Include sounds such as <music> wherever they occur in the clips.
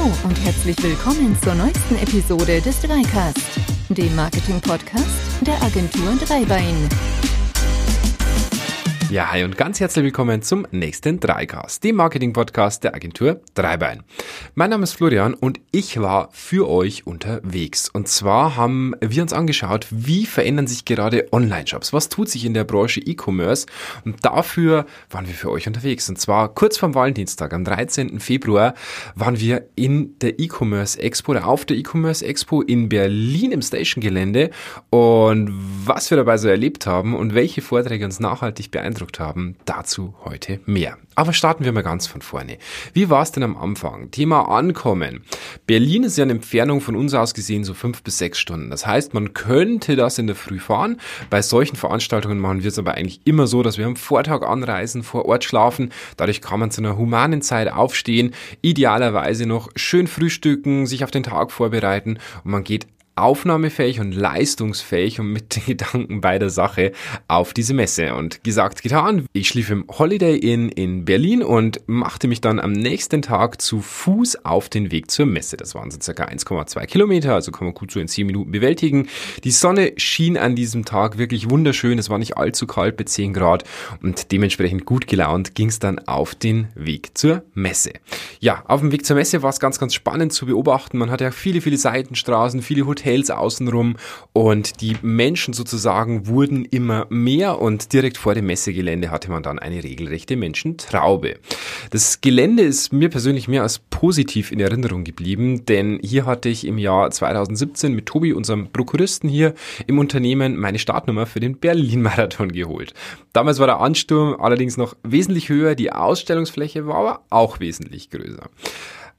Hallo und herzlich willkommen zur neuesten Episode des Dreicast, dem Marketing-Podcast der Agentur Dreibein. Ja, hi und ganz herzlich willkommen zum nächsten Dreicast, dem Marketing-Podcast der Agentur Dreibein. Mein Name ist Florian und ich war für euch unterwegs. Und zwar haben wir uns angeschaut, wie verändern sich gerade Online-Shops? Was tut sich in der Branche E-Commerce? Und dafür waren wir für euch unterwegs. Und zwar kurz vorm Valentinstag, am 13. Februar, waren wir in der E-Commerce Expo oder auf der E-Commerce Expo in Berlin im Station-Gelände. Und was wir dabei so erlebt haben und welche Vorträge uns nachhaltig beeindruckt beeindruckt haben, dazu heute mehr. Aber starten wir mal ganz von vorne. Wie war es denn am Anfang? Thema Ankommen. Berlin ist ja eine Entfernung von uns aus gesehen so fünf bis sechs Stunden. Das heißt, man könnte das in der Früh fahren. Bei solchen Veranstaltungen machen wir es aber eigentlich immer so, dass wir am Vortag anreisen, vor Ort schlafen. Dadurch kann man zu einer humanen Zeit aufstehen, idealerweise noch schön frühstücken, sich auf den Tag vorbereiten und man geht aufnahmefähig und leistungsfähig und mit den <laughs> Gedanken bei der Sache auf diese Messe. Und gesagt, getan. Ich schlief im Holiday Inn in Berlin und machte mich dann am nächsten Tag zu Fuß auf den Weg zur Messe. Das waren so circa 1,2 Kilometer, also kann man gut so in 10 Minuten bewältigen. Die Sonne schien an diesem Tag wirklich wunderschön. Es war nicht allzu kalt bei 10 Grad und dementsprechend gut gelaunt ging es dann auf den Weg zur Messe. Ja, auf dem Weg zur Messe war es ganz, ganz spannend zu beobachten. Man hatte ja viele, viele Seitenstraßen, viele Hotels Hotels außenrum und die Menschen sozusagen wurden immer mehr und direkt vor dem Messegelände hatte man dann eine regelrechte Menschentraube. Das Gelände ist mir persönlich mehr als positiv in Erinnerung geblieben, denn hier hatte ich im Jahr 2017 mit Tobi, unserem Prokuristen hier im Unternehmen, meine Startnummer für den Berlin-Marathon geholt. Damals war der Ansturm allerdings noch wesentlich höher, die Ausstellungsfläche war aber auch wesentlich größer.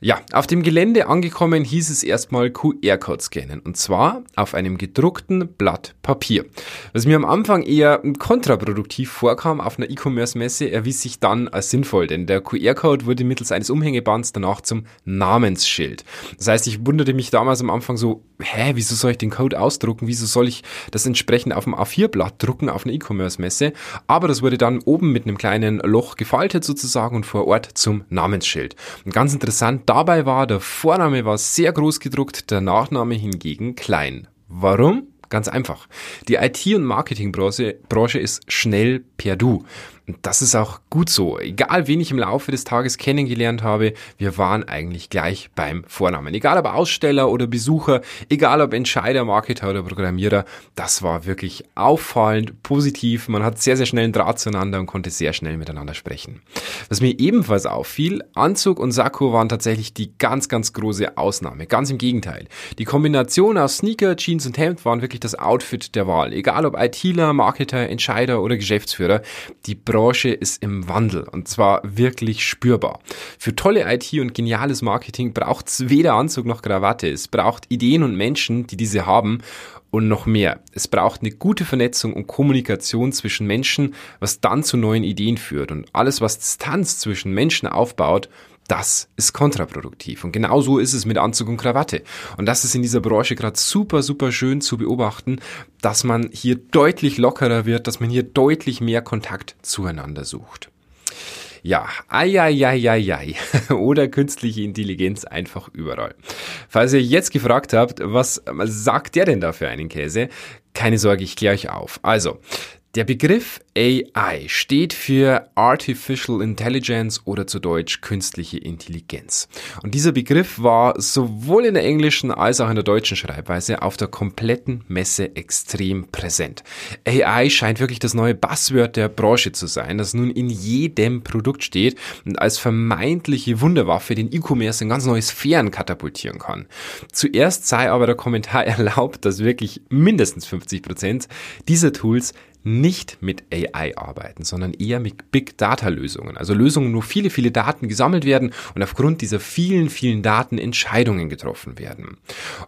Ja, auf dem Gelände angekommen hieß es erstmal QR-Code scannen und zwar auf einem gedruckten Blatt Papier. Was mir am Anfang eher kontraproduktiv vorkam auf einer E-Commerce-Messe, erwies sich dann als sinnvoll, denn der QR-Code wurde mittels eines Umhängebands danach zum Namensschild. Das heißt, ich wunderte mich damals am Anfang so, hä, wieso soll ich den Code ausdrucken? Wieso soll ich das entsprechend auf dem A4-Blatt drucken auf einer E-Commerce-Messe? Aber das wurde dann oben mit einem kleinen Loch gefaltet sozusagen und vor Ort zum Namensschild. Und ganz interessant, Dabei war der Vorname war sehr groß gedruckt, der Nachname hingegen klein. Warum? Ganz einfach. Die IT- und Marketingbranche Branche ist schnell per Du. Und das ist auch gut so. Egal, wen ich im Laufe des Tages kennengelernt habe, wir waren eigentlich gleich beim Vornamen. Egal ob Aussteller oder Besucher, egal ob Entscheider, Marketer oder Programmierer, das war wirklich auffallend, positiv. Man hat sehr, sehr schnell einen Draht zueinander und konnte sehr schnell miteinander sprechen. Was mir ebenfalls auffiel, Anzug und Sakko waren tatsächlich die ganz, ganz große Ausnahme. Ganz im Gegenteil. Die Kombination aus Sneaker, Jeans und Hemd waren wirklich das Outfit der Wahl. Egal ob ITler, Marketer, Entscheider oder Geschäftsführer, die Branche ist im Wandel und zwar wirklich spürbar. Für tolle IT und geniales Marketing braucht es weder Anzug noch Krawatte. Es braucht Ideen und Menschen, die diese haben und noch mehr. Es braucht eine gute Vernetzung und Kommunikation zwischen Menschen, was dann zu neuen Ideen führt. Und alles, was Distanz zwischen Menschen aufbaut, das ist kontraproduktiv. Und genau so ist es mit Anzug und Krawatte. Und das ist in dieser Branche gerade super, super schön zu beobachten, dass man hier deutlich lockerer wird, dass man hier deutlich mehr Kontakt zueinander sucht. Ja, ai, <laughs> oder künstliche Intelligenz einfach überall. Falls ihr jetzt gefragt habt, was sagt der denn da für einen Käse? Keine Sorge, ich kläre euch auf. Also, der Begriff AI steht für Artificial Intelligence oder zu Deutsch künstliche Intelligenz. Und dieser Begriff war sowohl in der englischen als auch in der deutschen Schreibweise auf der kompletten Messe extrem präsent. AI scheint wirklich das neue Buzzword der Branche zu sein, das nun in jedem Produkt steht und als vermeintliche Wunderwaffe den E-Commerce in ganz neue Sphären katapultieren kann. Zuerst sei aber der Kommentar <laughs> erlaubt, dass wirklich mindestens 50 Prozent dieser Tools nicht mit AI arbeiten, sondern eher mit Big Data Lösungen. Also Lösungen, wo viele, viele Daten gesammelt werden und aufgrund dieser vielen, vielen Daten Entscheidungen getroffen werden.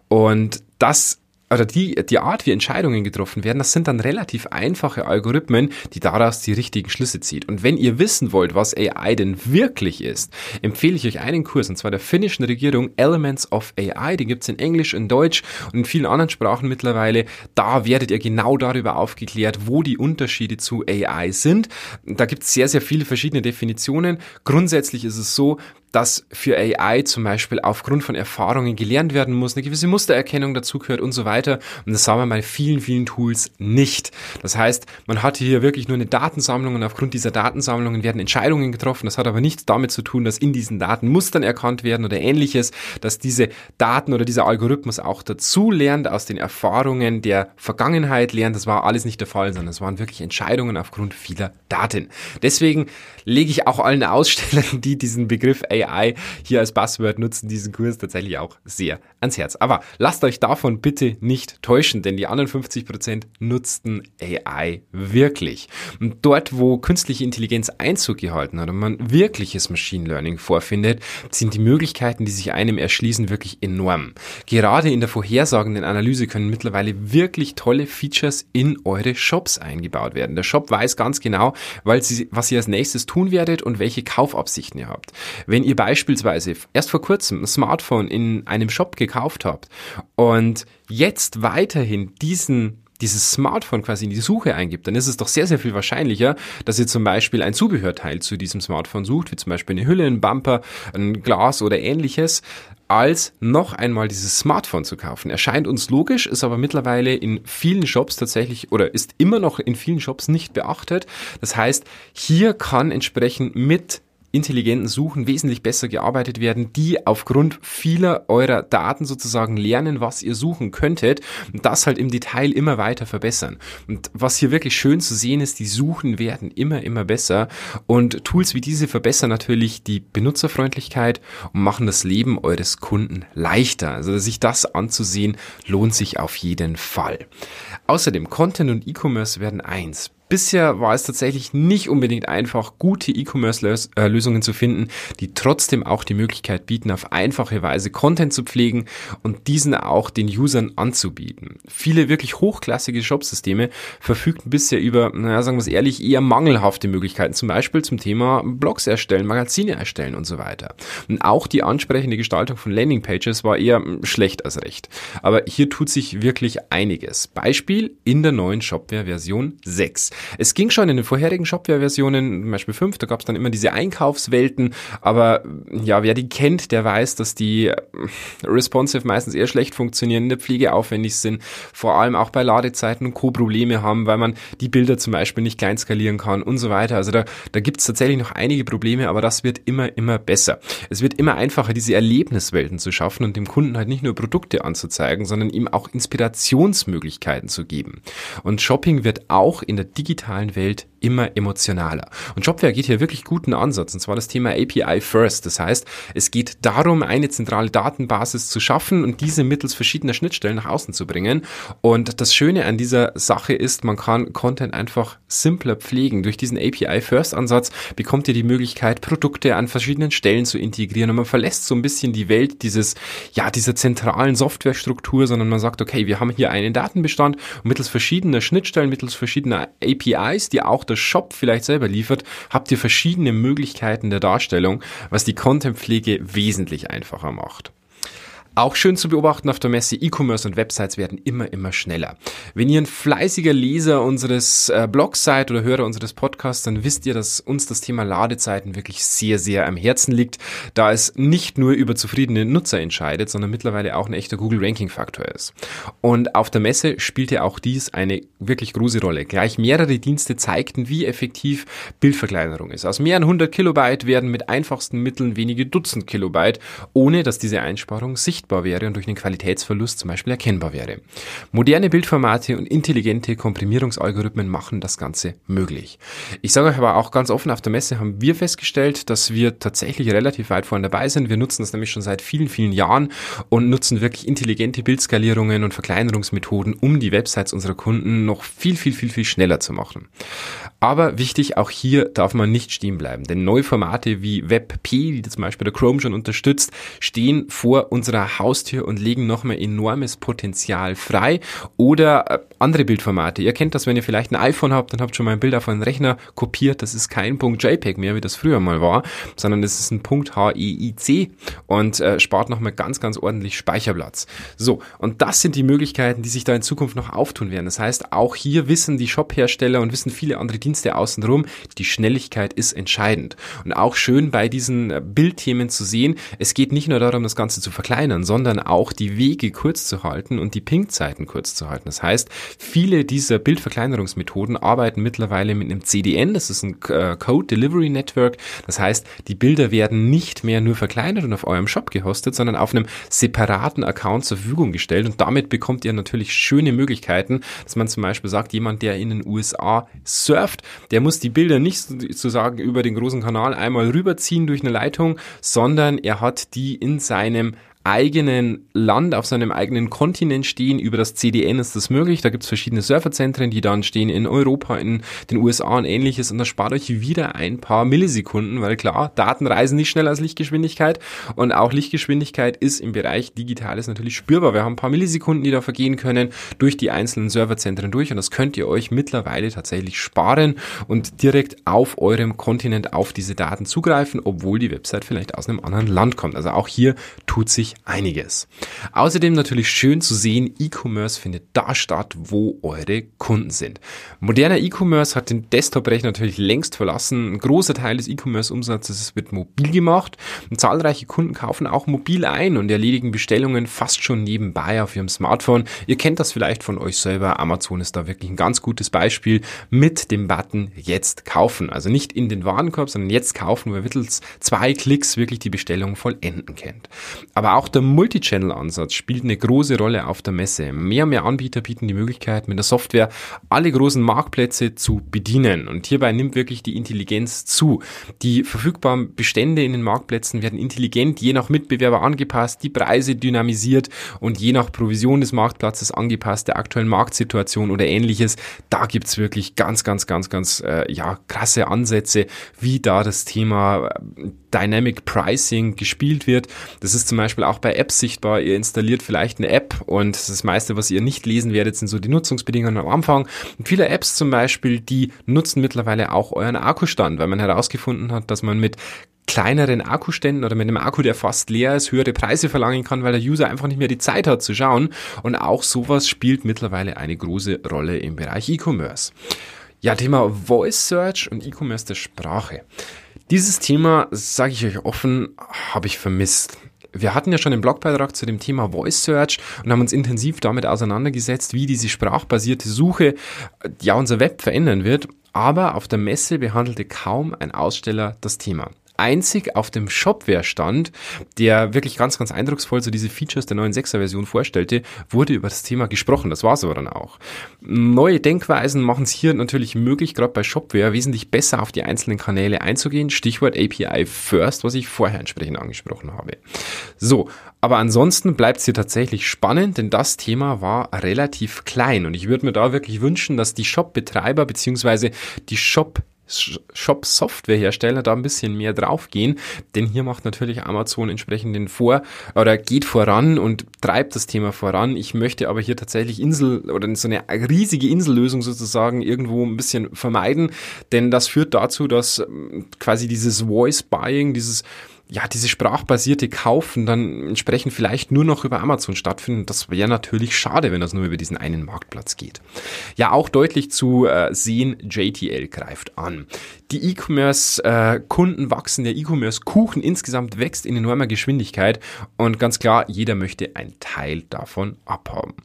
Und das oder die, die Art, wie Entscheidungen getroffen werden, das sind dann relativ einfache Algorithmen, die daraus die richtigen Schlüsse zieht. Und wenn ihr wissen wollt, was AI denn wirklich ist, empfehle ich euch einen Kurs, und zwar der finnischen Regierung Elements of AI. Den gibt's in Englisch, in Deutsch und in vielen anderen Sprachen mittlerweile. Da werdet ihr genau darüber aufgeklärt, wo die Unterschiede zu AI sind. Da gibt's sehr, sehr viele verschiedene Definitionen. Grundsätzlich ist es so, dass für AI zum Beispiel aufgrund von Erfahrungen gelernt werden muss, eine gewisse Mustererkennung dazugehört und so weiter. Und das haben wir bei vielen, vielen Tools nicht. Das heißt, man hat hier wirklich nur eine Datensammlung und aufgrund dieser Datensammlungen werden Entscheidungen getroffen. Das hat aber nichts damit zu tun, dass in diesen Daten Mustern erkannt werden oder ähnliches, dass diese Daten oder dieser Algorithmus auch dazu lernt, aus den Erfahrungen der Vergangenheit lernt. Das war alles nicht der Fall, sondern es waren wirklich Entscheidungen aufgrund vieler Daten. Deswegen lege ich auch allen Ausstellern, <laughs> die diesen Begriff AI hier als Buzzword nutzen, diesen Kurs tatsächlich auch sehr ans Herz. Aber lasst euch davon bitte nicht täuschen, denn die anderen 50 Prozent nutzten AI wirklich. Und dort, wo künstliche Intelligenz Einzug gehalten hat und man wirkliches Machine Learning vorfindet, sind die Möglichkeiten, die sich einem erschließen, wirklich enorm. Gerade in der vorhersagenden Analyse können mittlerweile wirklich tolle Features in eure Shops eingebaut werden. Der Shop weiß ganz genau, sie, was ihr als nächstes tun werdet und welche Kaufabsichten ihr habt. Wenn ihr beispielsweise erst vor kurzem ein Smartphone in einem Shop gekauft habt und jetzt weiterhin diesen dieses Smartphone quasi in die Suche eingibt, dann ist es doch sehr, sehr viel wahrscheinlicher, dass ihr zum Beispiel ein Zubehörteil zu diesem Smartphone sucht, wie zum Beispiel eine Hülle, ein Bumper, ein Glas oder ähnliches, als noch einmal dieses Smartphone zu kaufen. Erscheint uns logisch, ist aber mittlerweile in vielen Shops tatsächlich oder ist immer noch in vielen Shops nicht beachtet. Das heißt, hier kann entsprechend mit intelligenten Suchen wesentlich besser gearbeitet werden, die aufgrund vieler eurer Daten sozusagen lernen, was ihr suchen könntet und das halt im Detail immer weiter verbessern. Und was hier wirklich schön zu sehen ist, die Suchen werden immer, immer besser und Tools wie diese verbessern natürlich die Benutzerfreundlichkeit und machen das Leben eures Kunden leichter. Also sich das anzusehen, lohnt sich auf jeden Fall. Außerdem Content und E-Commerce werden eins. Bisher war es tatsächlich nicht unbedingt einfach, gute E-Commerce-Lösungen zu finden, die trotzdem auch die Möglichkeit bieten, auf einfache Weise Content zu pflegen und diesen auch den Usern anzubieten. Viele wirklich hochklassige Shopsysteme verfügten bisher über, naja, sagen wir es ehrlich, eher mangelhafte Möglichkeiten, zum Beispiel zum Thema Blogs erstellen, Magazine erstellen und so weiter. Und auch die ansprechende Gestaltung von Landingpages war eher schlecht als recht. Aber hier tut sich wirklich einiges. Beispiel in der neuen Shopware-Version 6. Es ging schon in den vorherigen Shopware-Versionen, zum Beispiel 5, da gab es dann immer diese Einkaufswelten, aber ja, wer die kennt, der weiß, dass die äh, responsive meistens eher schlecht funktionieren, in der Pflege aufwendig sind, vor allem auch bei Ladezeiten und Co. Probleme haben, weil man die Bilder zum Beispiel nicht klein skalieren kann und so weiter. Also da, da gibt es tatsächlich noch einige Probleme, aber das wird immer, immer besser. Es wird immer einfacher, diese Erlebniswelten zu schaffen und dem Kunden halt nicht nur Produkte anzuzeigen, sondern ihm auch Inspirationsmöglichkeiten zu geben. Und Shopping wird auch in der digitalen Welt immer emotionaler. Und Shopware geht hier wirklich guten Ansatz, und zwar das Thema API First. Das heißt, es geht darum, eine zentrale Datenbasis zu schaffen und diese mittels verschiedener Schnittstellen nach außen zu bringen. Und das Schöne an dieser Sache ist, man kann Content einfach simpler pflegen. Durch diesen API First Ansatz bekommt ihr die Möglichkeit, Produkte an verschiedenen Stellen zu integrieren und man verlässt so ein bisschen die Welt dieses, ja, dieser zentralen Softwarestruktur, sondern man sagt, okay, wir haben hier einen Datenbestand und mittels verschiedener Schnittstellen, mittels verschiedener APIs, die auch der Shop vielleicht selber liefert, habt ihr verschiedene Möglichkeiten der Darstellung, was die Contentpflege wesentlich einfacher macht. Auch schön zu beobachten auf der Messe, E-Commerce und Websites werden immer, immer schneller. Wenn ihr ein fleißiger Leser unseres äh, Blogs seid oder Hörer unseres Podcasts, dann wisst ihr, dass uns das Thema Ladezeiten wirklich sehr, sehr am Herzen liegt, da es nicht nur über zufriedene Nutzer entscheidet, sondern mittlerweile auch ein echter Google-Ranking-Faktor ist. Und auf der Messe spielte auch dies eine wirklich große Rolle. Gleich mehrere Dienste zeigten, wie effektiv Bildverkleinerung ist. Aus mehreren hundert Kilobyte werden mit einfachsten Mitteln wenige Dutzend Kilobyte, ohne dass diese Einsparung sichtbar sichtbar wäre und durch einen Qualitätsverlust zum Beispiel erkennbar wäre. Moderne Bildformate und intelligente Komprimierungsalgorithmen machen das Ganze möglich. Ich sage euch aber auch ganz offen, auf der Messe haben wir festgestellt, dass wir tatsächlich relativ weit vorne dabei sind. Wir nutzen das nämlich schon seit vielen, vielen Jahren und nutzen wirklich intelligente Bildskalierungen und Verkleinerungsmethoden, um die Websites unserer Kunden noch viel, viel, viel, viel schneller zu machen. Aber wichtig, auch hier darf man nicht stehen bleiben, denn neue Formate wie WebP, die zum Beispiel der Chrome schon unterstützt, stehen vor unserer Haustür und legen nochmal enormes Potenzial frei. Oder äh, andere Bildformate. Ihr kennt das, wenn ihr vielleicht ein iPhone habt, dann habt ihr schon mal ein Bild auf einen Rechner kopiert. Das ist kein Punkt JPEG mehr, wie das früher mal war, sondern das ist ein Punkt HEIC und äh, spart nochmal ganz, ganz ordentlich Speicherplatz. So, und das sind die Möglichkeiten, die sich da in Zukunft noch auftun werden. Das heißt, auch hier wissen die Shop-Hersteller und wissen viele andere Dienste außenrum, die Schnelligkeit ist entscheidend. Und auch schön bei diesen äh, Bildthemen zu sehen, es geht nicht nur darum, das Ganze zu verkleinern, sondern auch die Wege kurz zu halten und die Ping-Zeiten kurz zu halten. Das heißt, viele dieser Bildverkleinerungsmethoden arbeiten mittlerweile mit einem CDN, das ist ein äh, Code Delivery Network. Das heißt, die Bilder werden nicht mehr nur verkleinert und auf eurem Shop gehostet, sondern auf einem separaten Account zur Verfügung gestellt und damit bekommt ihr natürlich schöne Möglichkeiten, dass man zum Beispiel sagt, jemand, der in den USA surft, der muss die Bilder nicht sozusagen über den großen Kanal einmal rüberziehen durch eine Leitung, sondern er hat die in seinem eigenen Land, auf seinem eigenen Kontinent stehen. Über das CDN ist das möglich. Da gibt es verschiedene Serverzentren, die dann stehen in Europa, in den USA und ähnliches. Und das spart euch wieder ein paar Millisekunden, weil klar, Daten reisen nicht schneller als Lichtgeschwindigkeit. Und auch Lichtgeschwindigkeit ist im Bereich Digitales natürlich spürbar. Wir haben ein paar Millisekunden, die da vergehen können, durch die einzelnen Serverzentren durch. Und das könnt ihr euch mittlerweile tatsächlich sparen und direkt auf eurem Kontinent auf diese Daten zugreifen, obwohl die Website vielleicht aus einem anderen Land kommt. Also auch hier tut sich einiges. Außerdem natürlich schön zu sehen, E-Commerce findet da statt, wo eure Kunden sind. Moderner E-Commerce hat den Desktop-Rechner natürlich längst verlassen. Ein großer Teil des E-Commerce-Umsatzes wird mobil gemacht und zahlreiche Kunden kaufen auch mobil ein und erledigen Bestellungen fast schon nebenbei auf ihrem Smartphone. Ihr kennt das vielleicht von euch selber. Amazon ist da wirklich ein ganz gutes Beispiel mit dem Button jetzt kaufen. Also nicht in den Warenkorb, sondern jetzt kaufen, wo ihr mittels zwei Klicks wirklich die Bestellung vollenden könnt. Aber auch auch der Multichannel-Ansatz spielt eine große Rolle auf der Messe. Mehr und mehr Anbieter bieten die Möglichkeit, mit der Software alle großen Marktplätze zu bedienen. Und hierbei nimmt wirklich die Intelligenz zu. Die verfügbaren Bestände in den Marktplätzen werden intelligent je nach Mitbewerber angepasst, die Preise dynamisiert und je nach Provision des Marktplatzes angepasst, der aktuellen Marktsituation oder ähnliches. Da gibt's wirklich ganz, ganz, ganz, ganz äh, ja, krasse Ansätze, wie da das Thema äh, Dynamic Pricing gespielt wird. Das ist zum Beispiel auch bei Apps sichtbar. Ihr installiert vielleicht eine App und das meiste, was ihr nicht lesen werdet, sind so die Nutzungsbedingungen am Anfang. Und viele Apps zum Beispiel, die nutzen mittlerweile auch euren Akkustand, weil man herausgefunden hat, dass man mit kleineren Akkuständen oder mit einem Akku, der fast leer ist, höhere Preise verlangen kann, weil der User einfach nicht mehr die Zeit hat zu schauen. Und auch sowas spielt mittlerweile eine große Rolle im Bereich E-Commerce. Ja, Thema Voice Search und E-Commerce der Sprache. Dieses Thema, sage ich euch offen, habe ich vermisst. Wir hatten ja schon einen Blogbeitrag zu dem Thema Voice Search und haben uns intensiv damit auseinandergesetzt, wie diese sprachbasierte Suche ja unser Web verändern wird. Aber auf der Messe behandelte kaum ein Aussteller das Thema einzig auf dem Shopware-Stand, der wirklich ganz, ganz eindrucksvoll so diese Features der neuen 6er Version vorstellte, wurde über das Thema gesprochen. Das war es aber dann auch. Neue Denkweisen machen es hier natürlich möglich, gerade bei Shopware wesentlich besser auf die einzelnen Kanäle einzugehen. Stichwort API First, was ich vorher entsprechend angesprochen habe. So, aber ansonsten bleibt es hier tatsächlich spannend, denn das Thema war relativ klein und ich würde mir da wirklich wünschen, dass die Shop-Betreiber beziehungsweise die Shop Shop-Software-Hersteller da ein bisschen mehr draufgehen, denn hier macht natürlich Amazon entsprechend den Vor- oder geht voran und treibt das Thema voran. Ich möchte aber hier tatsächlich Insel oder so eine riesige Insellösung sozusagen irgendwo ein bisschen vermeiden, denn das führt dazu, dass ähm, quasi dieses Voice-Buying, dieses ja, diese sprachbasierte Kaufen dann entsprechend vielleicht nur noch über Amazon stattfinden. Das wäre natürlich schade, wenn das nur über diesen einen Marktplatz geht. Ja, auch deutlich zu äh, sehen, JTL greift an. Die E-Commerce-Kunden äh, wachsen, der E-Commerce-Kuchen insgesamt wächst in enormer Geschwindigkeit und ganz klar, jeder möchte ein Teil davon abhaben.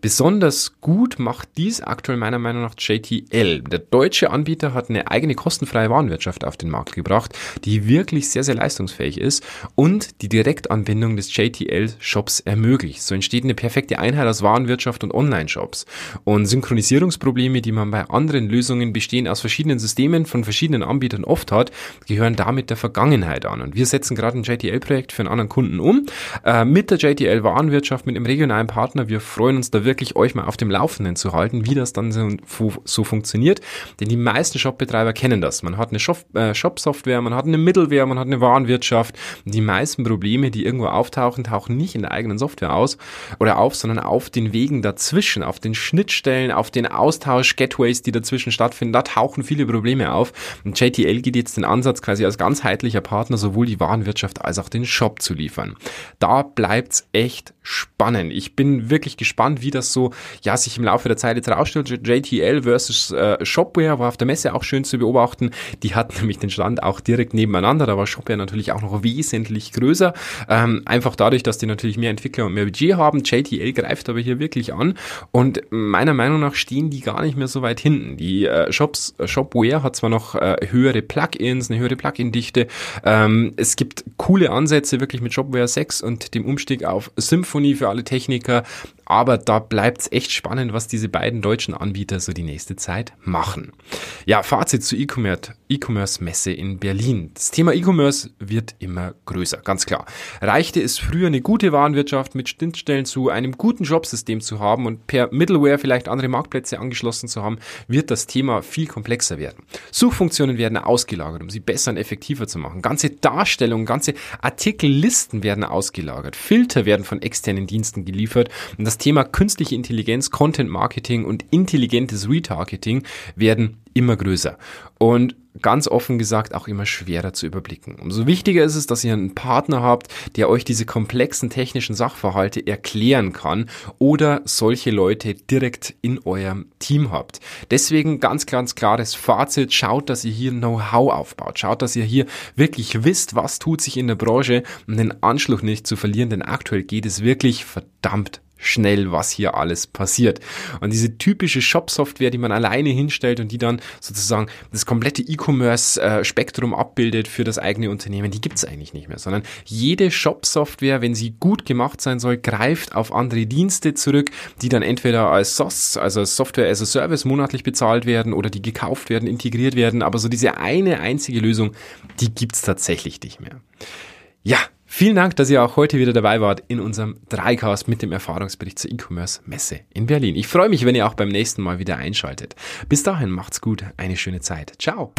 Besonders gut macht dies aktuell meiner Meinung nach JTL. Der deutsche Anbieter hat eine eigene kostenfreie Warenwirtschaft auf den Markt gebracht, die wirklich sehr, sehr leistungsfähig ist und die Direktanbindung des JTL-Shops ermöglicht. So entsteht eine perfekte Einheit aus Warenwirtschaft und Online-Shops. Und Synchronisierungsprobleme, die man bei anderen Lösungen bestehen aus verschiedenen Systemen von verschiedenen Anbietern oft hat, gehören damit der Vergangenheit an. Und wir setzen gerade ein JTL-Projekt für einen anderen Kunden um, äh, mit der JTL Warenwirtschaft, mit dem regionalen Partner. Wir freuen uns da wirklich, euch mal auf dem Laufenden zu halten, wie das dann so, so funktioniert. Denn die meisten Shopbetreiber kennen das. Man hat eine äh, Shop-Software, man hat eine Middleware, man hat eine Warenwirtschaft, Warenwirtschaft. Die meisten Probleme, die irgendwo auftauchen, tauchen nicht in der eigenen Software aus oder auf, sondern auf den Wegen dazwischen, auf den Schnittstellen, auf den Austausch-Gateways, die dazwischen stattfinden. Da tauchen viele Probleme auf. Und JTL geht jetzt den Ansatz, quasi als ganzheitlicher Partner sowohl die Warenwirtschaft als auch den Shop zu liefern. Da bleibt's echt spannend. Ich bin wirklich gespannt, wie das so, ja, sich im Laufe der Zeit jetzt rausstellt. JTL versus äh, Shopware war auf der Messe auch schön zu beobachten. Die hat <laughs> nämlich den Stand auch direkt nebeneinander. Da war Shopware natürlich auch noch wesentlich größer. Ähm, einfach dadurch, dass die natürlich mehr Entwickler und mehr Budget haben. JTL greift aber hier wirklich an. Und meiner Meinung nach stehen die gar nicht mehr so weit hinten. Die äh, Shops, äh, Shopware hat zwar noch äh, höhere Plugins, eine höhere Plugin-Dichte. Ähm, es gibt coole Ansätze wirklich mit Shopware 6 und dem Umstieg auf Symfony für alle Techniker. Aber da bleibt es echt spannend, was diese beiden deutschen Anbieter so die nächste Zeit machen. Ja, Fazit zur E-Commerce-Messe in Berlin. Das Thema E-Commerce wird immer größer, ganz klar. Reichte es früher eine gute Warenwirtschaft mit Schnittstellen zu einem guten Jobsystem zu haben und per Middleware vielleicht andere Marktplätze angeschlossen zu haben, wird das Thema viel komplexer werden. Suchfunktionen werden ausgelagert, um sie besser und effektiver zu machen. Ganze Darstellungen, ganze Artikellisten werden ausgelagert. Filter werden von externen Diensten geliefert und das Thema künstliche Intelligenz, Content Marketing und intelligentes Retargeting werden immer größer. Und ganz offen gesagt auch immer schwerer zu überblicken. Umso wichtiger ist es, dass ihr einen Partner habt, der euch diese komplexen technischen Sachverhalte erklären kann oder solche Leute direkt in eurem Team habt. Deswegen ganz, ganz klares Fazit. Schaut, dass ihr hier Know-how aufbaut. Schaut, dass ihr hier wirklich wisst, was tut sich in der Branche, um den Anschluss nicht zu verlieren, denn aktuell geht es wirklich verdammt schnell, was hier alles passiert. Und diese typische Shop-Software, die man alleine hinstellt und die dann sozusagen das komplette E-Commerce-Spektrum abbildet für das eigene Unternehmen, die gibt's eigentlich nicht mehr, sondern jede Shop-Software, wenn sie gut gemacht sein soll, greift auf andere Dienste zurück, die dann entweder als SOS, also Software as a Service monatlich bezahlt werden oder die gekauft werden, integriert werden, aber so diese eine einzige Lösung, die gibt's tatsächlich nicht mehr. Ja, Vielen Dank, dass ihr auch heute wieder dabei wart in unserem Dreicast mit dem Erfahrungsbericht zur E-Commerce Messe in Berlin. Ich freue mich, wenn ihr auch beim nächsten Mal wieder einschaltet. Bis dahin macht's gut, eine schöne Zeit. Ciao.